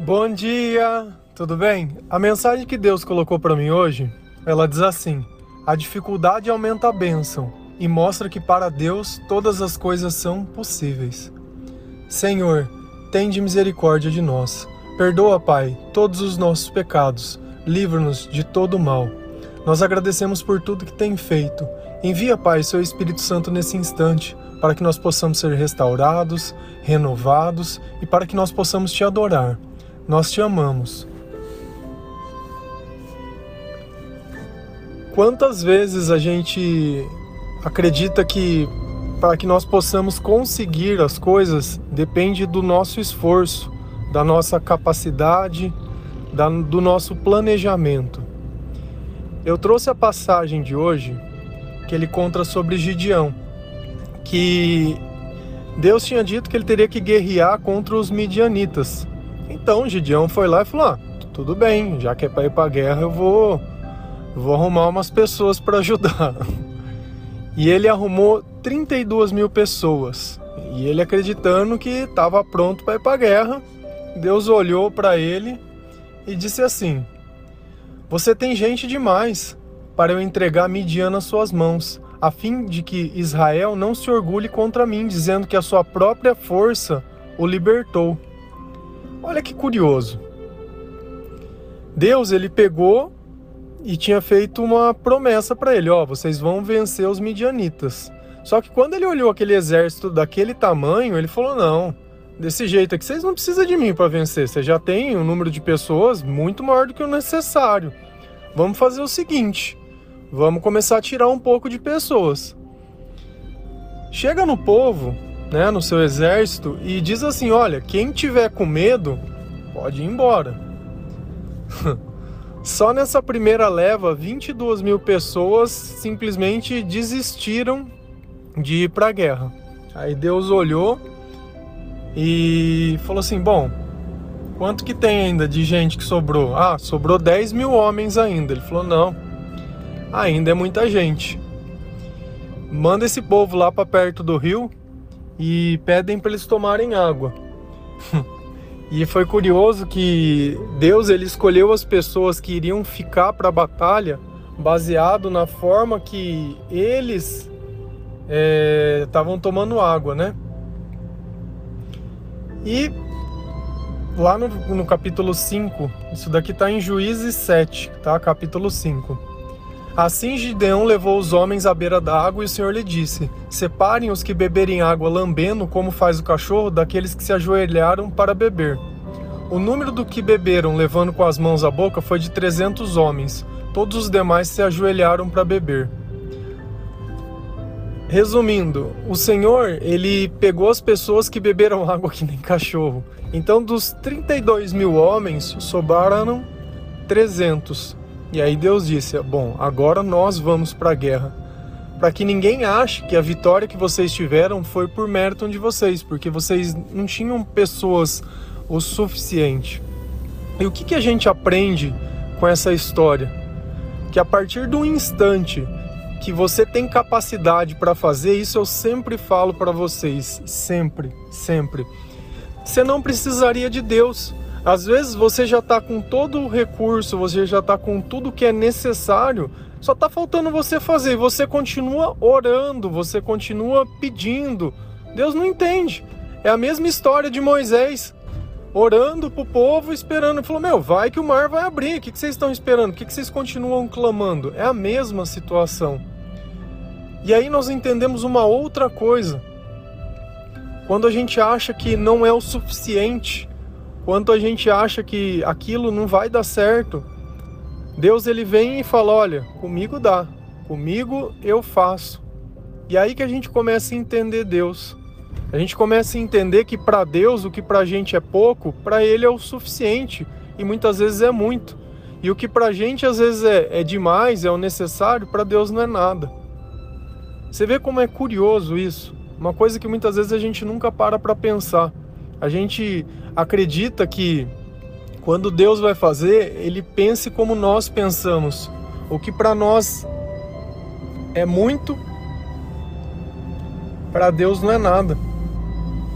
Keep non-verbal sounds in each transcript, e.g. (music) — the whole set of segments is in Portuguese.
Bom dia, tudo bem? A mensagem que Deus colocou para mim hoje, ela diz assim: a dificuldade aumenta a bênção e mostra que para Deus todas as coisas são possíveis. Senhor, tende misericórdia de nós. Perdoa, Pai, todos os nossos pecados. Livra-nos de todo mal. Nós agradecemos por tudo que tem feito. Envia, Pai, seu Espírito Santo nesse instante, para que nós possamos ser restaurados, renovados e para que nós possamos te adorar. Nós te amamos. Quantas vezes a gente acredita que para que nós possamos conseguir as coisas depende do nosso esforço, da nossa capacidade, da, do nosso planejamento. Eu trouxe a passagem de hoje que ele conta sobre Gideão, que Deus tinha dito que ele teria que guerrear contra os midianitas. Então Gideão foi lá e falou: ah, tudo bem, já que é para ir para a guerra, eu vou, vou arrumar umas pessoas para ajudar. (laughs) E ele arrumou 32 mil pessoas. E ele acreditando que estava pronto para ir para a guerra, Deus olhou para ele e disse assim: Você tem gente demais para eu entregar Midian nas suas mãos, a fim de que Israel não se orgulhe contra mim, dizendo que a sua própria força o libertou. Olha que curioso. Deus ele pegou e tinha feito uma promessa para ele, ó, vocês vão vencer os midianitas. Só que quando ele olhou aquele exército daquele tamanho, ele falou: "Não, desse jeito aqui vocês não precisam de mim para vencer. Você já tem um número de pessoas muito maior do que o necessário. Vamos fazer o seguinte: vamos começar a tirar um pouco de pessoas. Chega no povo né, no seu exército e diz assim: olha, quem tiver com medo pode ir embora. (laughs) Só nessa primeira leva, 22 mil pessoas simplesmente desistiram de ir para a guerra. Aí Deus olhou e falou assim: bom, quanto que tem ainda de gente que sobrou? Ah, sobrou 10 mil homens ainda. Ele falou: não, ainda é muita gente. Manda esse povo lá para perto do rio e pedem para eles tomarem água. (laughs) e foi curioso que Deus ele escolheu as pessoas que iriam ficar para a batalha baseado na forma que eles estavam é, tomando água, né? E lá no, no capítulo 5, isso daqui está em Juízes 7, tá? Capítulo 5. Assim Gideão levou os homens à beira da água e o Senhor lhe disse: Separem os que beberem água lambendo, como faz o cachorro, daqueles que se ajoelharam para beber. O número do que beberam levando com as mãos a boca foi de trezentos homens. Todos os demais se ajoelharam para beber. Resumindo, o Senhor, ele pegou as pessoas que beberam (laughs) água que nem cachorro. Então, dos 32 mil homens, sobraram 300. E aí Deus disse: Bom, agora nós vamos para a guerra. Para que ninguém ache que a vitória que vocês tiveram foi por mérito de vocês, porque vocês não tinham pessoas o suficiente. E o que, que a gente aprende com essa história? Que a partir do instante que você tem capacidade para fazer, isso eu sempre falo para vocês, sempre, sempre. Você não precisaria de Deus. Às vezes você já está com todo o recurso, você já está com tudo que é necessário, só está faltando você fazer. Você continua orando, você continua pedindo. Deus não entende. É a mesma história de Moisés orando para o povo, esperando. Ele falou: Meu, vai que o mar vai abrir. O que vocês estão esperando? O que vocês continuam clamando? É a mesma situação. E aí nós entendemos uma outra coisa. Quando a gente acha que não é o suficiente, quanto a gente acha que aquilo não vai dar certo, Deus ele vem e fala: "Olha, comigo dá. Comigo eu faço". E aí que a gente começa a entender Deus. A gente começa a entender que para Deus o que para a gente é pouco, para Ele é o suficiente e muitas vezes é muito. E o que para a gente às vezes é, é demais, é o necessário, para Deus não é nada. Você vê como é curioso isso? Uma coisa que muitas vezes a gente nunca para para pensar. A gente acredita que quando Deus vai fazer, ele pense como nós pensamos. O que para nós é muito, para Deus não é nada.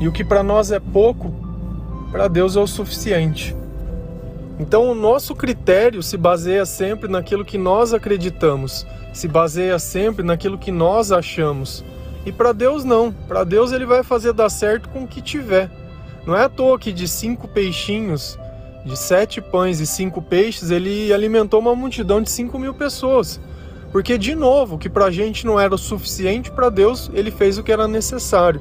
E o que para nós é pouco, para Deus é o suficiente. Então, o nosso critério se baseia sempre naquilo que nós acreditamos, se baseia sempre naquilo que nós achamos. E para Deus, não. Para Deus, ele vai fazer dar certo com o que tiver. Não é à toa que de cinco peixinhos, de sete pães e cinco peixes, ele alimentou uma multidão de cinco mil pessoas. Porque, de novo, o que para a gente não era o suficiente, para Deus, ele fez o que era necessário.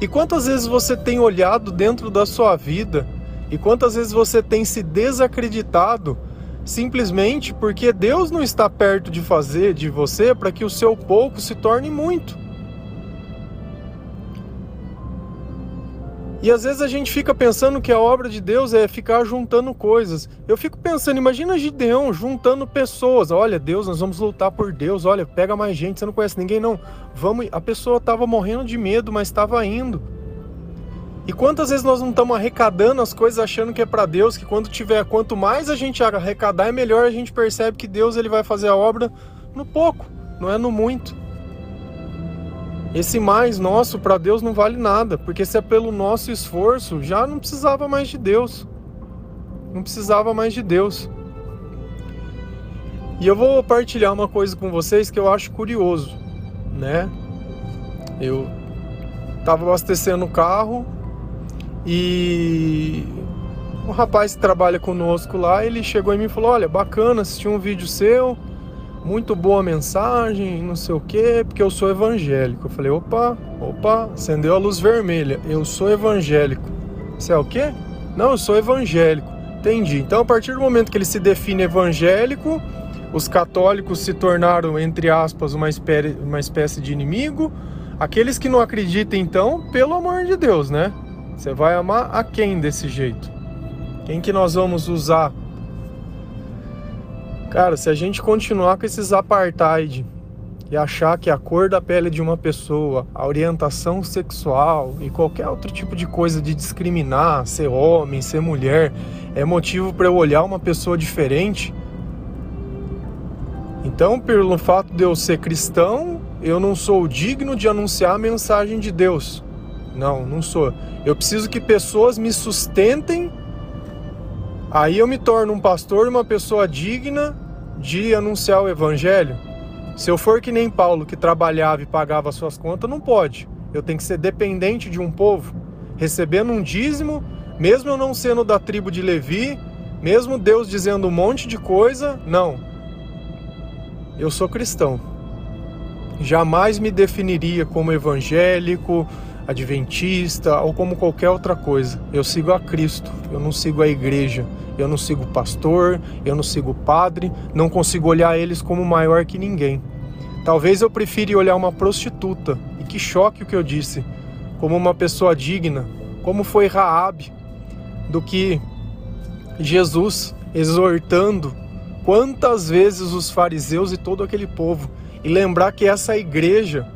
E quantas vezes você tem olhado dentro da sua vida e quantas vezes você tem se desacreditado simplesmente porque Deus não está perto de fazer de você para que o seu pouco se torne muito? E às vezes a gente fica pensando que a obra de Deus é ficar juntando coisas. Eu fico pensando, imagina Gideão juntando pessoas. Olha, Deus, nós vamos lutar por Deus. Olha, pega mais gente, você não conhece ninguém não. Vamos, a pessoa estava morrendo de medo, mas estava indo. E quantas vezes nós não estamos arrecadando as coisas achando que é para Deus, que quando tiver, quanto mais a gente arrecadar, é melhor a gente percebe que Deus ele vai fazer a obra no pouco, não é no muito. Esse mais nosso para Deus não vale nada, porque se é pelo nosso esforço, já não precisava mais de Deus. Não precisava mais de Deus. E eu vou partilhar uma coisa com vocês que eu acho curioso, né? Eu estava abastecendo o carro e um rapaz que trabalha conosco lá, ele chegou em mim e falou: Olha, bacana, assisti um vídeo seu, muito boa mensagem, não sei o que, porque eu sou evangélico. Eu falei: opa, opa, acendeu a luz vermelha. Eu sou evangélico. Você é o quê? Não, eu sou evangélico. Entendi. Então, a partir do momento que ele se define evangélico, os católicos se tornaram, entre aspas, uma uma espécie de inimigo. Aqueles que não acreditam, então, pelo amor de Deus, né? Você vai amar a quem desse jeito? Quem que nós vamos usar? Cara, se a gente continuar com esses apartheid e achar que a cor da pele de uma pessoa, a orientação sexual e qualquer outro tipo de coisa de discriminar, ser homem, ser mulher, é motivo para eu olhar uma pessoa diferente, então, pelo fato de eu ser cristão, eu não sou digno de anunciar a mensagem de Deus. Não, não sou. Eu preciso que pessoas me sustentem. Aí eu me torno um pastor e uma pessoa digna de anunciar o evangelho. Se eu for que nem Paulo, que trabalhava e pagava suas contas, não pode. Eu tenho que ser dependente de um povo, recebendo um dízimo, mesmo eu não sendo da tribo de Levi, mesmo Deus dizendo um monte de coisa, não. Eu sou cristão. Jamais me definiria como evangélico, adventista ou como qualquer outra coisa. Eu sigo a Cristo, eu não sigo a igreja, eu não sigo pastor, eu não sigo padre, não consigo olhar eles como maior que ninguém. Talvez eu prefira olhar uma prostituta, e que choque o que eu disse, como uma pessoa digna, como foi Raabe, do que Jesus exortando quantas vezes os fariseus e todo aquele povo e lembrar que essa igreja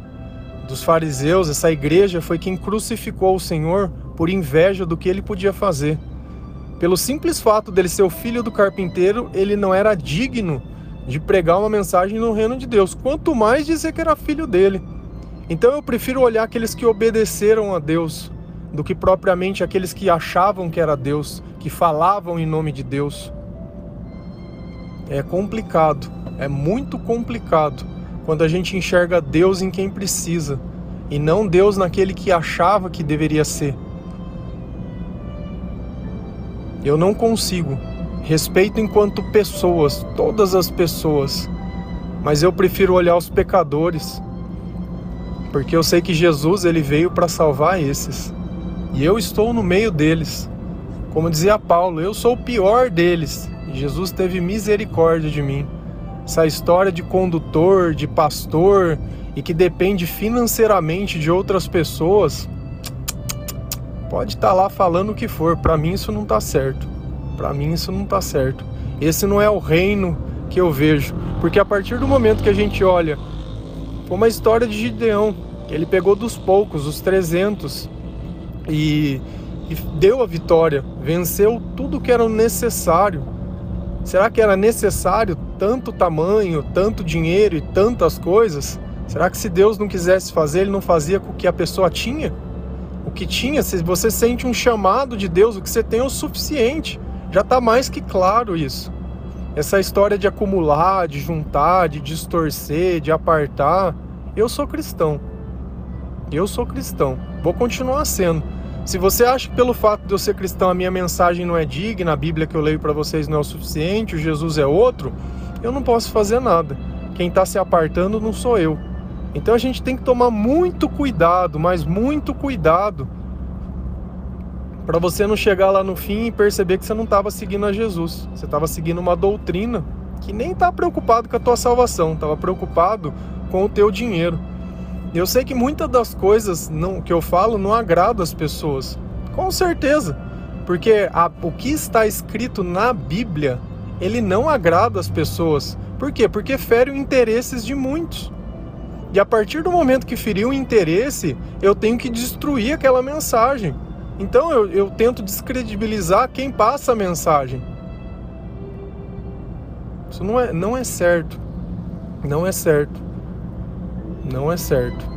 dos fariseus, essa igreja foi quem crucificou o Senhor por inveja do que ele podia fazer. Pelo simples fato dele ser o filho do carpinteiro, ele não era digno de pregar uma mensagem no reino de Deus, quanto mais dizer que era filho dele. Então eu prefiro olhar aqueles que obedeceram a Deus do que propriamente aqueles que achavam que era Deus, que falavam em nome de Deus. É complicado, é muito complicado quando a gente enxerga Deus em quem precisa e não Deus naquele que achava que deveria ser. Eu não consigo. Respeito enquanto pessoas, todas as pessoas, mas eu prefiro olhar os pecadores, porque eu sei que Jesus ele veio para salvar esses. E eu estou no meio deles. Como dizia Paulo, eu sou o pior deles. Jesus teve misericórdia de mim essa história de condutor, de pastor e que depende financeiramente de outras pessoas, pode estar tá lá falando o que for. Para mim isso não está certo. Para mim isso não está certo. Esse não é o reino que eu vejo, porque a partir do momento que a gente olha, foi uma história de Gideão, ele pegou dos poucos, os 300 e, e deu a vitória, venceu tudo que era necessário. Será que era necessário tanto tamanho, tanto dinheiro e tantas coisas? Será que se Deus não quisesse fazer, ele não fazia com o que a pessoa tinha? O que tinha, se você sente um chamado de Deus, o que você tem é o suficiente. Já está mais que claro isso. Essa história de acumular, de juntar, de distorcer, de apartar. Eu sou cristão. Eu sou cristão. Vou continuar sendo. Se você acha que pelo fato de eu ser cristão a minha mensagem não é digna, a Bíblia que eu leio para vocês não é o suficiente, o Jesus é outro, eu não posso fazer nada. Quem está se apartando não sou eu. Então a gente tem que tomar muito cuidado, mas muito cuidado, para você não chegar lá no fim e perceber que você não estava seguindo a Jesus. Você estava seguindo uma doutrina que nem está preocupado com a tua salvação, estava preocupado com o teu dinheiro. Eu sei que muitas das coisas não, que eu falo não agradam as pessoas, com certeza, porque a, o que está escrito na Bíblia ele não agrada as pessoas. Por quê? Porque fere os interesses de muitos. E a partir do momento que feriu o interesse, eu tenho que destruir aquela mensagem. Então eu, eu tento descredibilizar quem passa a mensagem. Isso não é, não é certo. Não é certo. Não é certo.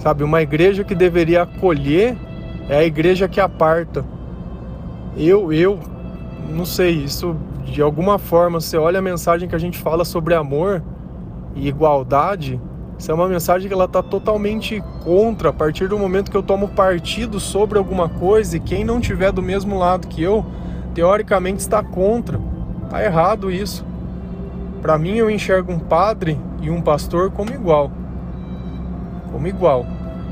Sabe, uma igreja que deveria acolher é a igreja que aparta. Eu, eu, não sei, isso de alguma forma, você olha a mensagem que a gente fala sobre amor e igualdade, isso é uma mensagem que ela está totalmente contra a partir do momento que eu tomo partido sobre alguma coisa e quem não tiver do mesmo lado que eu, teoricamente está contra. Tá errado isso. Para mim eu enxergo um padre e um pastor como igual. Como igual.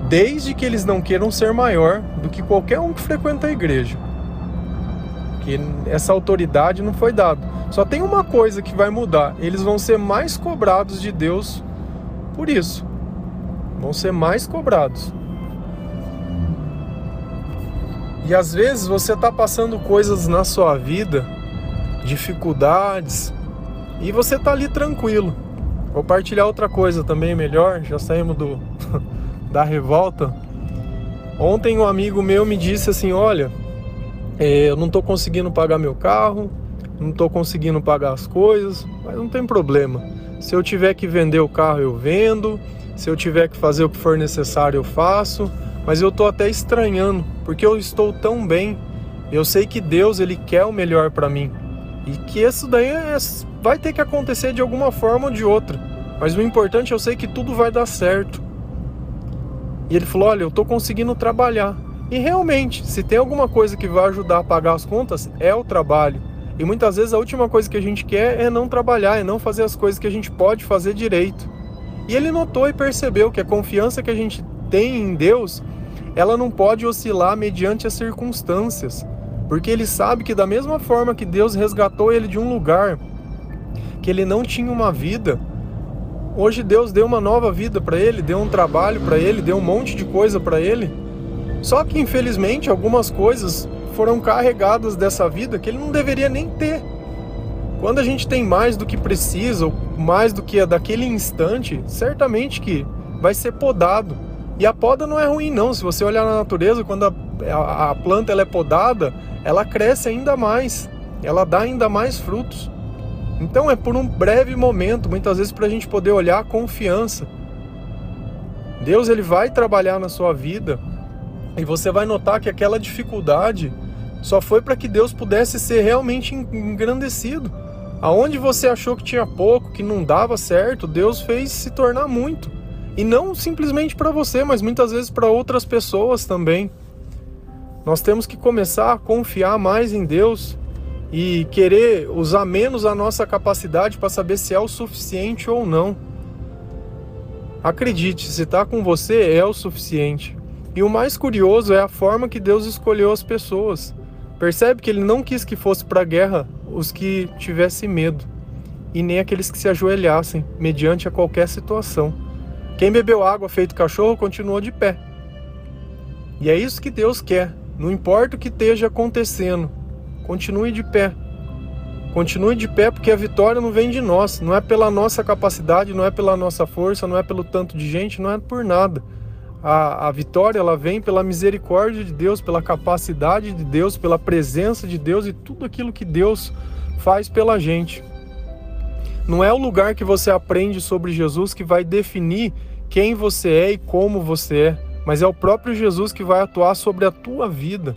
Desde que eles não queiram ser maior do que qualquer um que frequenta a igreja porque essa autoridade não foi dada. Só tem uma coisa que vai mudar: eles vão ser mais cobrados de Deus por isso. Vão ser mais cobrados. E às vezes você está passando coisas na sua vida, dificuldades, e você está ali tranquilo. Vou partilhar outra coisa também melhor, já saímos do (laughs) da revolta. Ontem um amigo meu me disse assim: "Olha, eu não estou conseguindo pagar meu carro, não estou conseguindo pagar as coisas, mas não tem problema. Se eu tiver que vender o carro, eu vendo. Se eu tiver que fazer o que for necessário, eu faço. Mas eu estou até estranhando, porque eu estou tão bem. Eu sei que Deus ele quer o melhor para mim e que isso daí é, vai ter que acontecer de alguma forma ou de outra. Mas o importante eu sei que tudo vai dar certo. E ele falou: Olha, eu estou conseguindo trabalhar. E realmente, se tem alguma coisa que vai ajudar a pagar as contas, é o trabalho. E muitas vezes a última coisa que a gente quer é não trabalhar, é não fazer as coisas que a gente pode fazer direito. E ele notou e percebeu que a confiança que a gente tem em Deus, ela não pode oscilar mediante as circunstâncias. Porque ele sabe que da mesma forma que Deus resgatou ele de um lugar que ele não tinha uma vida, hoje Deus deu uma nova vida para ele, deu um trabalho para ele, deu um monte de coisa para ele. Só que infelizmente algumas coisas foram carregadas dessa vida que ele não deveria nem ter. Quando a gente tem mais do que precisa, ou mais do que é daquele instante, certamente que vai ser podado. E a poda não é ruim não. Se você olhar na natureza, quando a, a, a planta ela é podada, ela cresce ainda mais, ela dá ainda mais frutos. Então é por um breve momento, muitas vezes para a gente poder olhar a confiança. Deus ele vai trabalhar na sua vida e você vai notar que aquela dificuldade só foi para que Deus pudesse ser realmente engrandecido. Aonde você achou que tinha pouco, que não dava certo, Deus fez se tornar muito. E não simplesmente para você, mas muitas vezes para outras pessoas também. Nós temos que começar a confiar mais em Deus e querer usar menos a nossa capacidade para saber se é o suficiente ou não. Acredite, se está com você é o suficiente. E o mais curioso é a forma que Deus escolheu as pessoas. Percebe que ele não quis que fosse para a guerra os que tivessem medo, e nem aqueles que se ajoelhassem mediante a qualquer situação. Quem bebeu água feito cachorro continuou de pé. E é isso que Deus quer. Não importa o que esteja acontecendo, continue de pé. Continue de pé porque a vitória não vem de nós, não é pela nossa capacidade, não é pela nossa força, não é pelo tanto de gente, não é por nada a, a vitória ela vem pela misericórdia de Deus, pela capacidade de Deus, pela presença de Deus e tudo aquilo que Deus faz pela gente. Não é o lugar que você aprende sobre Jesus que vai definir quem você é e como você é, mas é o próprio Jesus que vai atuar sobre a tua vida.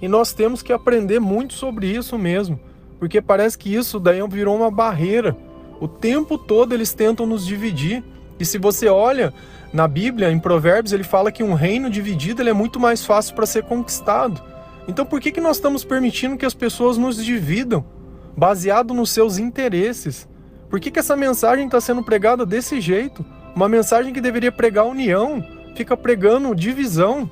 E nós temos que aprender muito sobre isso mesmo, porque parece que isso daí virou uma barreira. O tempo todo eles tentam nos dividir. E se você olha na Bíblia, em Provérbios, ele fala que um reino dividido é muito mais fácil para ser conquistado. Então por que, que nós estamos permitindo que as pessoas nos dividam, baseado nos seus interesses? Por que, que essa mensagem está sendo pregada desse jeito? Uma mensagem que deveria pregar união, fica pregando divisão.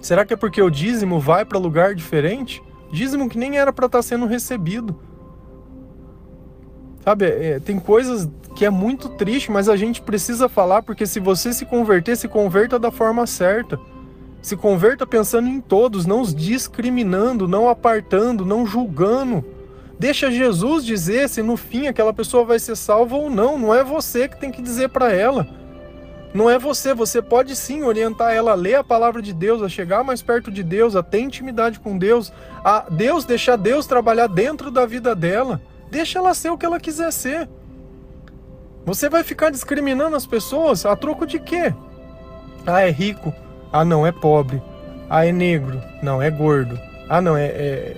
Será que é porque o dízimo vai para lugar diferente? Dízimo que nem era para estar tá sendo recebido. Sabe, é, tem coisas que é muito triste, mas a gente precisa falar porque se você se converter, se converta da forma certa. Se converta pensando em todos, não os discriminando, não apartando, não julgando. Deixa Jesus dizer se no fim aquela pessoa vai ser salva ou não. Não é você que tem que dizer para ela. Não é você. Você pode sim orientar ela a ler a palavra de Deus, a chegar mais perto de Deus, a ter intimidade com Deus, a Deus deixar Deus trabalhar dentro da vida dela. Deixa ela ser o que ela quiser ser. Você vai ficar discriminando as pessoas a troco de quê? Ah, é rico. Ah, não, é pobre. Ah, é negro. Não, é gordo. Ah, não, é, é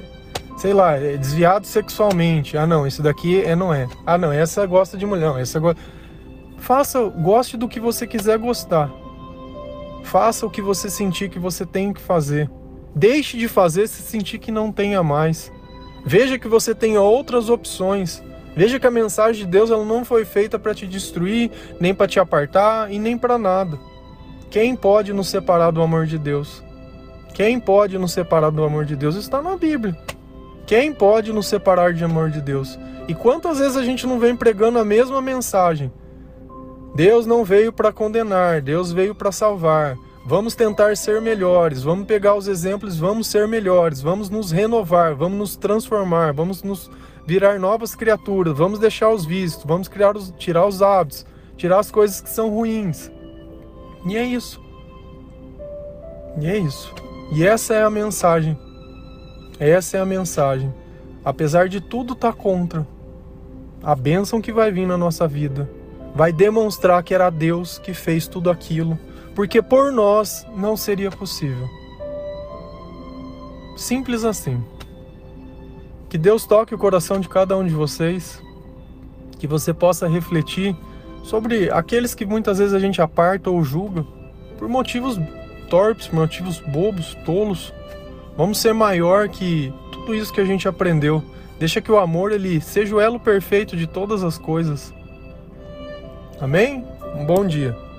sei lá, é desviado sexualmente. Ah, não, isso daqui é não é. Ah, não, essa gosta de mulher. Não, essa gosta. Faça, goste do que você quiser gostar. Faça o que você sentir que você tem que fazer. Deixe de fazer se sentir que não tenha mais. Veja que você tem outras opções. Veja que a mensagem de Deus ela não foi feita para te destruir, nem para te apartar e nem para nada. Quem pode nos separar do amor de Deus? Quem pode nos separar do amor de Deus está na Bíblia. Quem pode nos separar de amor de Deus? E quantas vezes a gente não vem pregando a mesma mensagem? Deus não veio para condenar, Deus veio para salvar. Vamos tentar ser melhores, vamos pegar os exemplos, vamos ser melhores, vamos nos renovar, vamos nos transformar, vamos nos virar novas criaturas, vamos deixar os vícios, vamos criar os, tirar os hábitos, tirar as coisas que são ruins. E é isso. E é isso. E essa é a mensagem essa é a mensagem. Apesar de tudo estar tá contra, a bênção que vai vir na nossa vida vai demonstrar que era Deus que fez tudo aquilo, porque por nós não seria possível. Simples assim. Que Deus toque o coração de cada um de vocês, que você possa refletir sobre aqueles que muitas vezes a gente aparta ou julga por motivos torpes, motivos bobos, tolos, Vamos ser maior que tudo isso que a gente aprendeu. Deixa que o amor ele seja o elo perfeito de todas as coisas. Amém? Um bom dia.